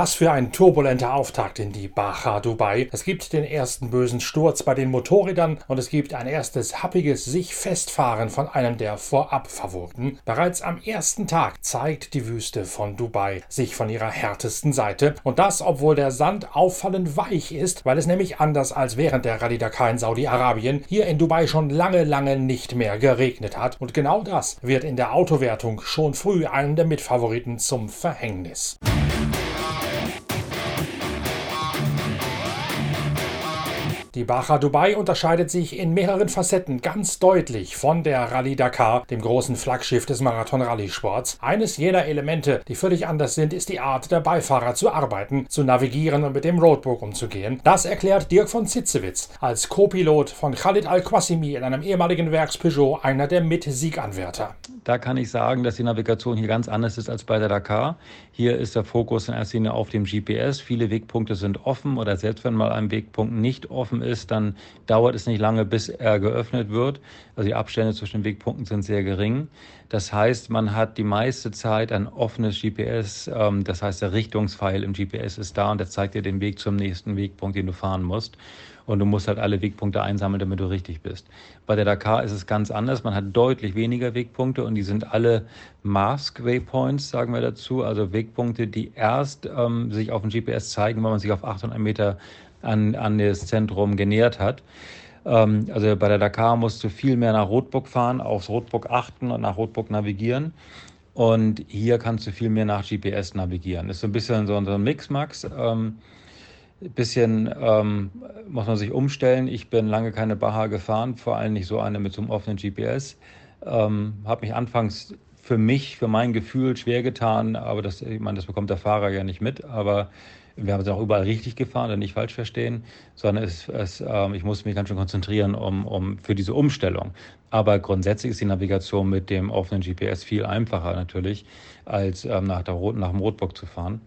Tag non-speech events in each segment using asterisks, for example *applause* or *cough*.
Was für ein turbulenter Auftakt in die Baja Dubai. Es gibt den ersten bösen Sturz bei den Motorrädern und es gibt ein erstes happiges sich festfahren von einem der Vorabfavoriten. Bereits am ersten Tag zeigt die Wüste von Dubai sich von ihrer härtesten Seite und das, obwohl der Sand auffallend weich ist, weil es nämlich anders als während der Rallye Dakar in Saudi-Arabien hier in Dubai schon lange, lange nicht mehr geregnet hat und genau das wird in der Autowertung schon früh einem der Mitfavoriten zum Verhängnis. Die Baja Dubai unterscheidet sich in mehreren Facetten ganz deutlich von der Rallye Dakar, dem großen Flaggschiff des Marathon-Rallye-Sports. Eines jener Elemente, die völlig anders sind, ist die Art der Beifahrer zu arbeiten, zu navigieren und mit dem Roadbook umzugehen. Das erklärt Dirk von Zitzewitz als Co-Pilot von Khalid Al-Qasimi in einem ehemaligen Werks-Peugeot, einer der Mit-Sieganwärter. Da kann ich sagen, dass die Navigation hier ganz anders ist als bei der Dakar. Hier ist der Fokus in erster Linie auf dem GPS. Viele Wegpunkte sind offen oder selbst wenn mal ein Wegpunkt nicht offen ist, dann dauert es nicht lange, bis er geöffnet wird. Also die Abstände zwischen den Wegpunkten sind sehr gering. Das heißt, man hat die meiste Zeit ein offenes GPS. Ähm, das heißt, der Richtungspfeil im GPS ist da und der zeigt dir den Weg zum nächsten Wegpunkt, den du fahren musst. Und du musst halt alle Wegpunkte einsammeln, damit du richtig bist. Bei der Dakar ist es ganz anders. Man hat deutlich weniger Wegpunkte und die sind alle Mask Waypoints, sagen wir dazu. Also Wegpunkte, die erst ähm, sich auf dem GPS zeigen, wenn man sich auf 800 Meter an, an das Zentrum genähert hat. Ähm, also bei der Dakar musst du viel mehr nach Rotburg fahren, aufs Rotburg achten und nach Rotburg navigieren. Und hier kannst du viel mehr nach GPS navigieren. Das ist so ein bisschen so, ein Mix-Max. Ähm, bisschen ähm, muss man sich umstellen. Ich bin lange keine Baja gefahren, vor allem nicht so eine mit so einem offenen GPS. Ähm, habe mich anfangs für mich, für mein Gefühl schwer getan, aber das, ich meine, das bekommt der Fahrer ja nicht mit. Aber wir haben es auch überall richtig gefahren, nicht falsch verstehen, sondern es, es, äh, ich musste mich ganz schön konzentrieren um, um, für diese Umstellung. Aber grundsätzlich ist die Navigation mit dem offenen GPS viel einfacher natürlich, als ähm, nach, der Rot, nach dem Rotbock zu fahren.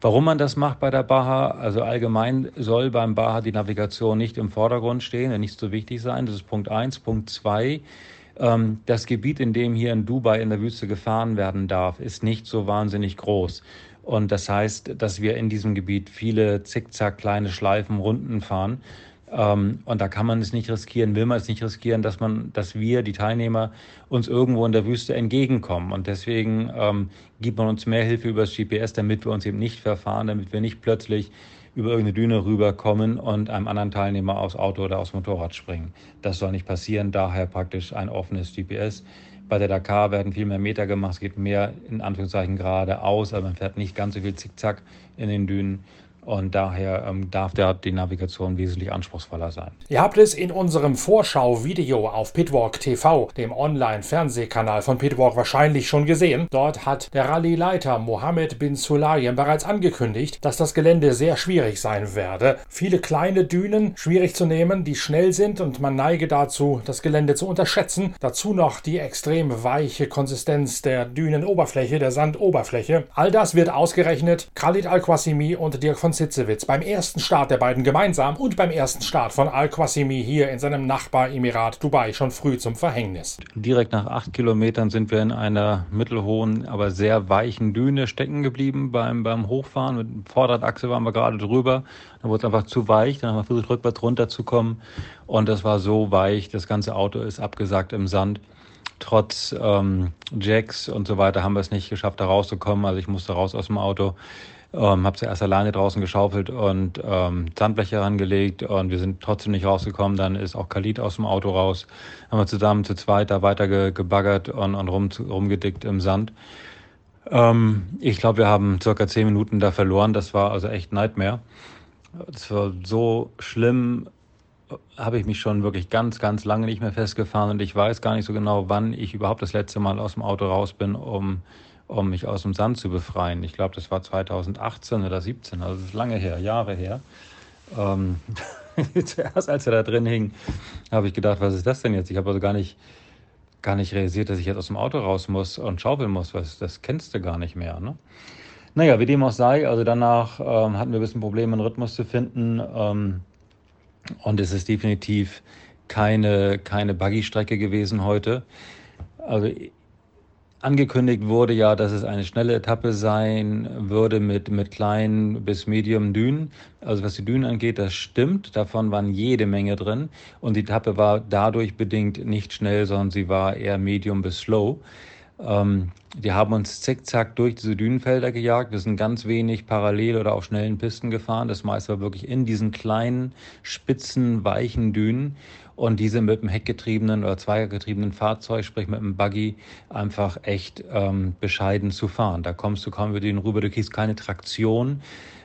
Warum man das macht bei der Baha, also allgemein soll beim Baha die Navigation nicht im Vordergrund stehen, nicht so wichtig sein. Das ist Punkt eins. Punkt zwei. Ähm, das Gebiet, in dem hier in Dubai in der Wüste gefahren werden darf, ist nicht so wahnsinnig groß. Und das heißt, dass wir in diesem Gebiet viele zickzack kleine Schleifen, Runden fahren. Ähm, und da kann man es nicht riskieren, will man es nicht riskieren, dass man, dass wir, die Teilnehmer, uns irgendwo in der Wüste entgegenkommen. Und deswegen ähm, gibt man uns mehr Hilfe über das GPS, damit wir uns eben nicht verfahren, damit wir nicht plötzlich über irgendeine Düne rüberkommen und einem anderen Teilnehmer aufs Auto oder aufs Motorrad springen. Das soll nicht passieren, daher praktisch ein offenes GPS. Bei der Dakar werden viel mehr Meter gemacht, es geht mehr in Anführungszeichen geradeaus, aber man fährt nicht ganz so viel Zickzack in den Dünen. Und daher ähm, darf der, die Navigation wesentlich anspruchsvoller sein. Ihr habt es in unserem Vorschau-Video auf Pitwalk TV, dem Online-Fernsehkanal von Pitwalk, wahrscheinlich schon gesehen. Dort hat der Rallye-Leiter Mohammed bin Sulayem bereits angekündigt, dass das Gelände sehr schwierig sein werde. Viele kleine Dünen, schwierig zu nehmen, die schnell sind und man neige dazu, das Gelände zu unterschätzen. Dazu noch die extrem weiche Konsistenz der Dünenoberfläche, der Sandoberfläche. All das wird ausgerechnet. Khalid Al-Qasimi und Dirk von Sitzewitz beim ersten Start der beiden gemeinsam und beim ersten Start von Al-Qasimi hier in seinem Nachbaremirat Dubai schon früh zum Verhängnis. Direkt nach acht Kilometern sind wir in einer mittelhohen, aber sehr weichen Düne stecken geblieben beim, beim Hochfahren. Mit Vorderradachse waren wir gerade drüber. Dann wurde es einfach zu weich. Dann haben wir versucht, rückwärts runterzukommen. Und das war so weich, das ganze Auto ist abgesagt im Sand trotz ähm, Jacks und so weiter haben wir es nicht geschafft, da rauszukommen. Also ich musste raus aus dem Auto. Ähm, habe zuerst alleine draußen geschaufelt und ähm, Sandbleche herangelegt und wir sind trotzdem nicht rausgekommen. Dann ist auch Khalid aus dem Auto raus. Haben wir zusammen zu zweit da weiter ge gebaggert und, und rum, rumgedickt im Sand. Ähm, ich glaube, wir haben circa zehn Minuten da verloren. Das war also echt Nightmare. Das war so schlimm, habe ich mich schon wirklich ganz, ganz lange nicht mehr festgefahren und ich weiß gar nicht so genau, wann ich überhaupt das letzte Mal aus dem Auto raus bin, um um mich aus dem Sand zu befreien. Ich glaube, das war 2018 oder 17, also das ist lange her, Jahre her. Ähm, *laughs* zuerst, als er da drin hing, habe ich gedacht, was ist das denn jetzt? Ich habe also gar nicht, gar nicht realisiert, dass ich jetzt aus dem Auto raus muss und schaufeln muss. Was, das kennst du gar nicht mehr. Ne? Naja, wie dem auch sei, also danach ähm, hatten wir ein bisschen Probleme, einen Rhythmus zu finden. Ähm, und es ist definitiv keine, keine Buggy-Strecke gewesen heute. Also Angekündigt wurde ja, dass es eine schnelle Etappe sein würde mit, mit kleinen bis medium Dünen. Also was die Dünen angeht, das stimmt. Davon waren jede Menge drin. Und die Etappe war dadurch bedingt nicht schnell, sondern sie war eher medium bis slow. Ähm, die haben uns zickzack durch diese Dünenfelder gejagt. Wir sind ganz wenig parallel oder auf schnellen Pisten gefahren. Das meiste war wirklich in diesen kleinen, spitzen, weichen Dünen und diese mit dem heckgetriebenen oder zweigergetriebenen Fahrzeug, sprich mit einem Buggy, einfach echt ähm, bescheiden zu fahren. Da kommst du kaum über den rüber, du kriegst keine Traktion.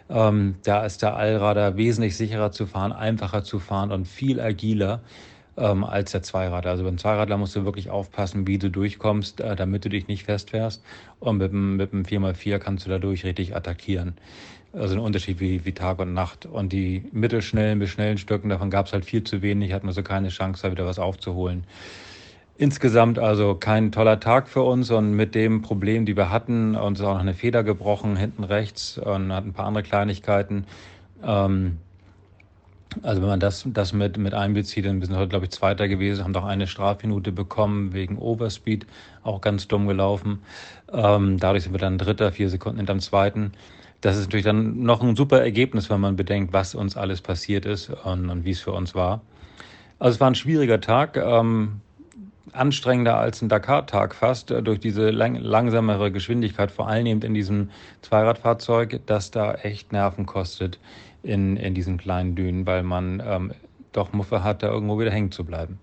Ähm, da ist der Allrader wesentlich sicherer zu fahren, einfacher zu fahren und viel agiler ähm, als der Zweiradler. Also beim Zweiradler musst du wirklich aufpassen, wie du durchkommst, äh, damit du dich nicht festfährst. Und mit dem, mit dem 4x4 kannst du dadurch richtig attackieren. Also ein Unterschied wie, wie Tag und Nacht. Und die mittelschnellen bis schnellen Stücken, davon gab es halt viel zu wenig, hatten wir so keine Chance, da wieder was aufzuholen. Insgesamt also kein toller Tag für uns und mit dem Problem, die wir hatten, uns ist auch noch eine Feder gebrochen hinten rechts und hatten ein paar andere Kleinigkeiten. Ähm, also wenn man das, das mit, mit einbezieht, dann sind wir heute, glaube ich, Zweiter gewesen, haben doch eine Strafminute bekommen wegen Overspeed, auch ganz dumm gelaufen. Ähm, dadurch sind wir dann Dritter, vier Sekunden hinterm Zweiten das ist natürlich dann noch ein super Ergebnis, wenn man bedenkt, was uns alles passiert ist und, und wie es für uns war. Also es war ein schwieriger Tag, ähm, anstrengender als ein Dakar-Tag fast, äh, durch diese lang langsamere Geschwindigkeit, vor allem eben in diesem Zweiradfahrzeug, das da echt Nerven kostet in, in diesen kleinen Dünen, weil man ähm, doch Muffe hat, da irgendwo wieder hängen zu bleiben.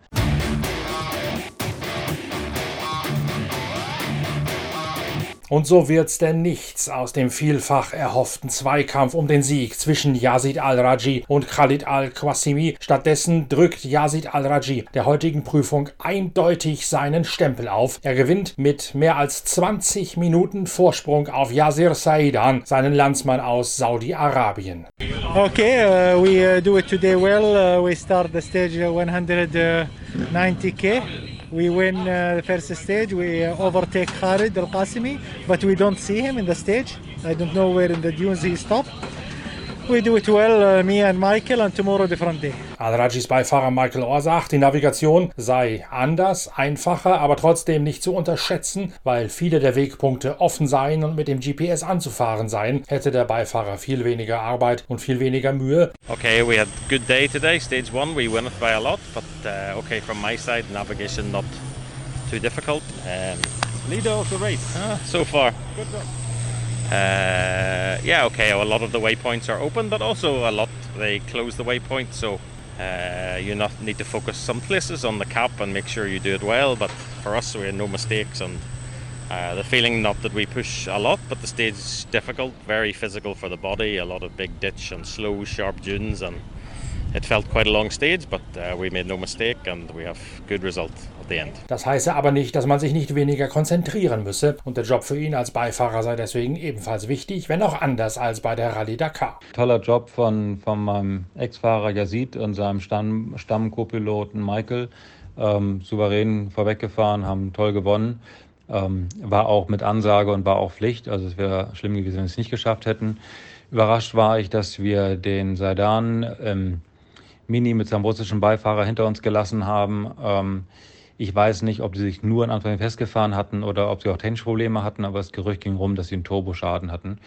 Und so wird's denn nichts aus dem vielfach erhofften Zweikampf um den Sieg zwischen Yazid al-Raji und Khalid al-Qasimi. Stattdessen drückt Yazid al-Raji der heutigen Prüfung eindeutig seinen Stempel auf. Er gewinnt mit mehr als 20 Minuten Vorsprung auf Yasir Saidan, seinen Landsmann aus Saudi-Arabien. Okay, uh, we uh, do it today well. Uh, we start the stage 190k. We win uh, the first stage. We uh, overtake Khalid Al Qasimi, but we don't see him in the stage. I don't know where in the dunes he stopped. We do it well, uh, me and Michael, and tomorrow different day. Al-Rajis Beifahrer Michael Orr sagt, die Navigation sei anders, einfacher, aber trotzdem nicht zu unterschätzen, weil viele der Wegpunkte offen seien und mit dem GPS anzufahren seien, hätte der Beifahrer viel weniger Arbeit und viel weniger Mühe. Okay, we had a good day today. Stage one, we won it by a lot, but uh, okay, from my side, navigation not too difficult. Um, leader of the race uh, so far. Good job. Uh, yeah, okay, a lot of the waypoints are open, but also a lot they close the waypoint, so uh, you not need to focus some places on the cap and make sure you do it well. But for us, we had no mistakes, and uh, the feeling not that we push a lot, but the stage is difficult, very physical for the body, a lot of big ditch and slow, sharp dunes, and it felt quite a long stage, but uh, we made no mistake and we have good result. Das heiße aber nicht, dass man sich nicht weniger konzentrieren müsse und der Job für ihn als Beifahrer sei deswegen ebenfalls wichtig, wenn auch anders als bei der Rallye Dakar. Toller Job von, von meinem Ex-Fahrer Yazid und seinem Stamm, Stammco-Piloten Michael. Ähm, souverän vorweggefahren, haben toll gewonnen. Ähm, war auch mit Ansage und war auch Pflicht. Also es wäre schlimm gewesen, wenn wir es nicht geschafft hätten. Überrascht war ich, dass wir den Saidan ähm, Mini mit seinem russischen Beifahrer hinter uns gelassen haben. Ich weiß nicht, ob sie sich nur in Anfang festgefahren hatten oder ob sie auch technische Probleme hatten, aber das Gerücht ging rum, dass sie einen Turboschaden hatten.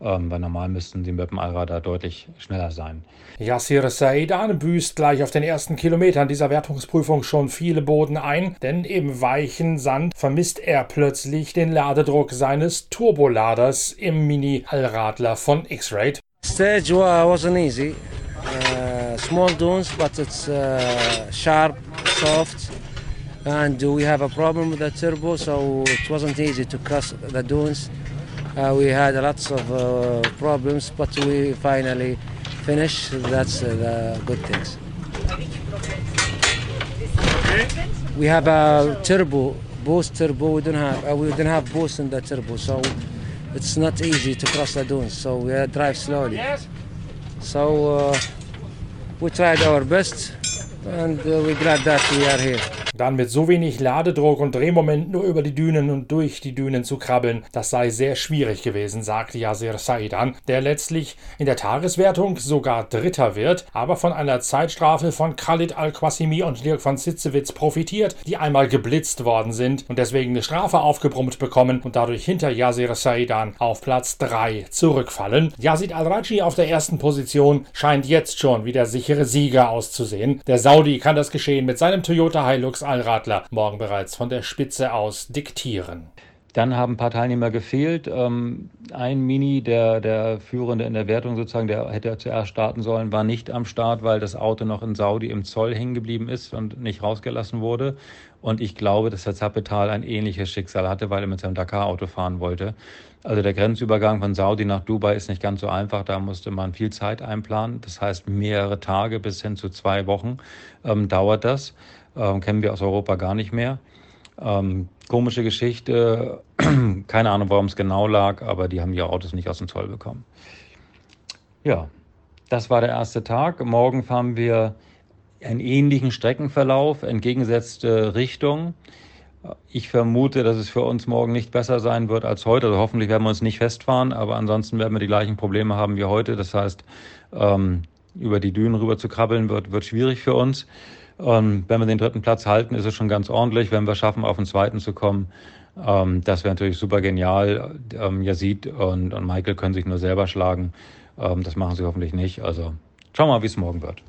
Ähm, weil normal müssten sie mit dem Allradar deutlich schneller sein. Yassir Saidan büßt gleich auf den ersten Kilometern dieser Wertungsprüfung schon viele Boden ein, denn im weichen Sand vermisst er plötzlich den Ladedruck seines Turboladers im Mini-Allradler von X-Rate. Stage wasn't easy. Uh, small dunes, but it's uh, sharp, soft, and we have a problem with the turbo, so it wasn't easy to cross the dunes. Uh, we had lots of uh, problems, but we finally finished. That's uh, the good things. We have a turbo, boost turbo. We don't have. Uh, we don't have boost in the turbo, so it's not easy to cross the dunes. So we drive slowly. So uh, we tried our best, and uh, we're glad that we are here. Dann mit so wenig Ladedruck und Drehmoment nur über die Dünen und durch die Dünen zu krabbeln, das sei sehr schwierig gewesen, sagte Yasir Saidan, der letztlich in der Tageswertung sogar Dritter wird, aber von einer Zeitstrafe von Khalid Al-Qasimi und Dirk von Sitzewitz profitiert, die einmal geblitzt worden sind und deswegen eine Strafe aufgebrummt bekommen und dadurch hinter Yasir Saidan auf Platz 3 zurückfallen. Yazid Al-Raji auf der ersten Position scheint jetzt schon wie der sichere Sieger auszusehen. Der Saudi kann das Geschehen mit seinem Toyota Hilux Allradler morgen bereits von der Spitze aus diktieren. Dann haben ein paar Teilnehmer gefehlt. Ähm, ein Mini, der, der Führende in der Wertung sozusagen, der hätte zuerst starten sollen, war nicht am Start, weil das Auto noch in Saudi im Zoll hängen geblieben ist und nicht rausgelassen wurde. Und ich glaube, dass der Zappetal ein ähnliches Schicksal hatte, weil er mit seinem Dakar-Auto fahren wollte. Also der Grenzübergang von Saudi nach Dubai ist nicht ganz so einfach. Da musste man viel Zeit einplanen. Das heißt, mehrere Tage bis hin zu zwei Wochen ähm, dauert das. Ähm, kennen wir aus Europa gar nicht mehr. Ähm, komische Geschichte. *clears throat* Keine Ahnung, warum es genau lag, aber die haben die Autos nicht aus dem Zoll bekommen. Ja, das war der erste Tag. Morgen fahren wir einen ähnlichen Streckenverlauf, entgegengesetzte Richtung. Ich vermute, dass es für uns morgen nicht besser sein wird als heute. Also hoffentlich werden wir uns nicht festfahren, aber ansonsten werden wir die gleichen Probleme haben wie heute. Das heißt, ähm, über die Dünen rüber zu krabbeln wird, wird schwierig für uns. Und wenn wir den dritten Platz halten, ist es schon ganz ordentlich. Wenn wir schaffen, auf den zweiten zu kommen, ähm, das wäre natürlich super genial. Ähm, Yazid und, und Michael können sich nur selber schlagen. Ähm, das machen sie hoffentlich nicht. Also schauen wir mal, wie es morgen wird.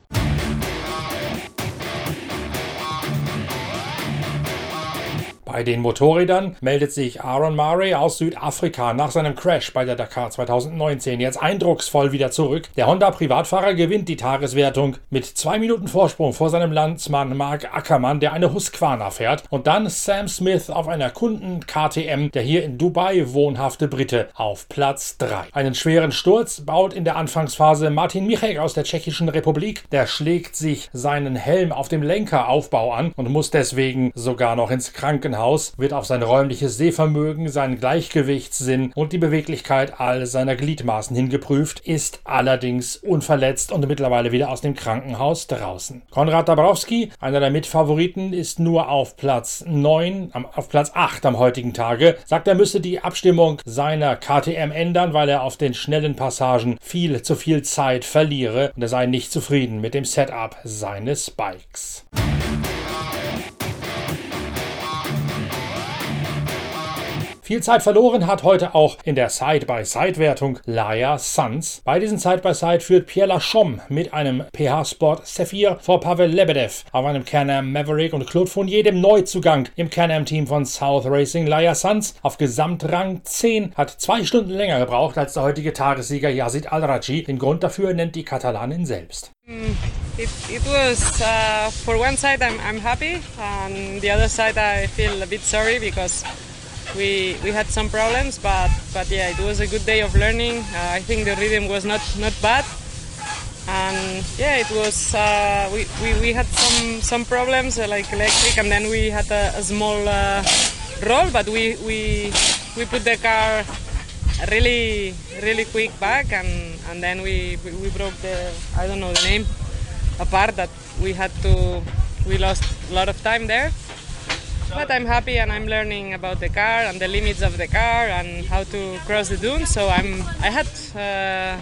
Bei den Motorrädern meldet sich Aaron Murray aus Südafrika nach seinem Crash bei der Dakar 2019 jetzt eindrucksvoll wieder zurück. Der Honda-Privatfahrer gewinnt die Tageswertung mit zwei Minuten Vorsprung vor seinem Landsmann Mark Ackermann, der eine Husqvarna fährt. Und dann Sam Smith auf einer Kunden-KTM, der hier in Dubai wohnhafte Brite, auf Platz 3. Einen schweren Sturz baut in der Anfangsphase Martin Michek aus der Tschechischen Republik. Der schlägt sich seinen Helm auf dem Lenkeraufbau an und muss deswegen sogar noch ins Krankenhaus Haus wird auf sein räumliches Sehvermögen, seinen Gleichgewichtssinn und die Beweglichkeit all seiner Gliedmaßen hingeprüft, ist allerdings unverletzt und mittlerweile wieder aus dem Krankenhaus draußen. Konrad Dabrowski, einer der Mitfavoriten, ist nur auf Platz 9, auf Platz 8 am heutigen Tage, sagt, er müsse die Abstimmung seiner KTM ändern, weil er auf den schnellen Passagen viel zu viel Zeit verliere und er sei nicht zufrieden mit dem Setup seines Bikes. Viel Zeit verloren hat heute auch in der Side-by-Side-Wertung Laia Sanz. Bei diesen Side-by-Side führt Pierre Lachom mit einem PH Sport Sephir vor Pavel Lebedev auf einem Can-Am Maverick und Claude Fournier, dem Neuzugang im Can-Am-Team von South Racing. Laia Sanz auf Gesamtrang 10 hat zwei Stunden länger gebraucht als der heutige Tagessieger Yazid Al-Raji. Den Grund dafür nennt die Katalanin selbst. Mm, it, it was uh, for one side I'm, I'm happy and the other side I feel a bit sorry because we we had some problems, but but yeah, it was a good day of learning. Uh, I think the rhythm was not not bad, and yeah, it was. Uh, we, we we had some some problems uh, like electric, and then we had a, a small uh, roll, but we we we put the car really really quick back, and and then we we broke the I don't know the name apart that we had to we lost a lot of time there but I'm happy and I'm learning about the car and the limits of the car and how to cross the dunes. So I'm I had uh,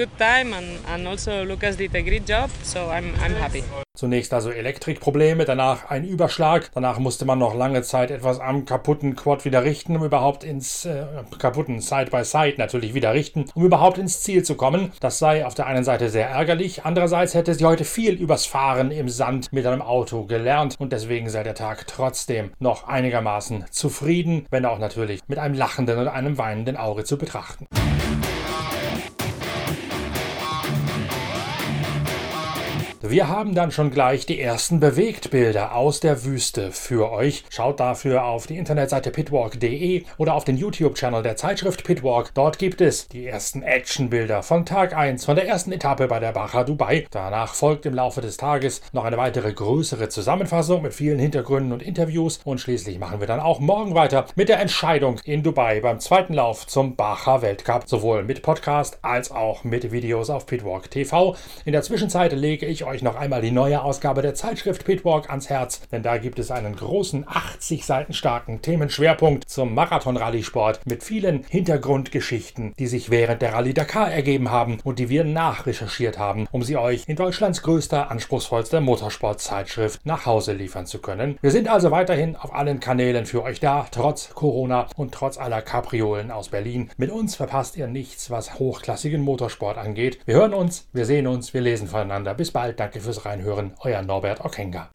good time and, and also Lucas did a great job. So I'm I'm happy. Zunächst also Elektrikprobleme, danach ein Überschlag, danach musste man noch lange Zeit etwas am kaputten Quad wieder richten, um überhaupt ins äh, kaputten Side-by-Side -Side natürlich wieder richten, um überhaupt ins Ziel zu kommen. Das sei auf der einen Seite sehr ärgerlich, andererseits hätte sie heute viel übers Fahren im Sand mit einem Auto gelernt und deswegen sei der Tag trotzdem noch einigermaßen zufrieden, wenn auch natürlich mit einem lachenden oder einem weinenden Auge zu betrachten. Wir haben dann schon gleich die ersten Bewegtbilder aus der Wüste für euch. Schaut dafür auf die Internetseite pitwalk.de oder auf den YouTube-Channel der Zeitschrift Pitwalk. Dort gibt es die ersten Actionbilder von Tag 1 von der ersten Etappe bei der Baja Dubai. Danach folgt im Laufe des Tages noch eine weitere größere Zusammenfassung mit vielen Hintergründen und Interviews und schließlich machen wir dann auch morgen weiter mit der Entscheidung in Dubai beim zweiten Lauf zum Baja Weltcup, sowohl mit Podcast als auch mit Videos auf Pitwalk TV. In der Zwischenzeit lege ich euch euch noch einmal die neue Ausgabe der Zeitschrift Pitwalk ans Herz, denn da gibt es einen großen 80 Seiten starken Themenschwerpunkt zum Marathon-Rallye-Sport mit vielen Hintergrundgeschichten, die sich während der Rallye Dakar ergeben haben und die wir nachrecherchiert haben, um sie euch in Deutschlands größter, anspruchsvollster Motorsportzeitschrift nach Hause liefern zu können. Wir sind also weiterhin auf allen Kanälen für euch da, trotz Corona und trotz aller Kapriolen aus Berlin. Mit uns verpasst ihr nichts, was hochklassigen Motorsport angeht. Wir hören uns, wir sehen uns, wir lesen voneinander. Bis bald, danke fürs Reinhören, euer Norbert Okenga.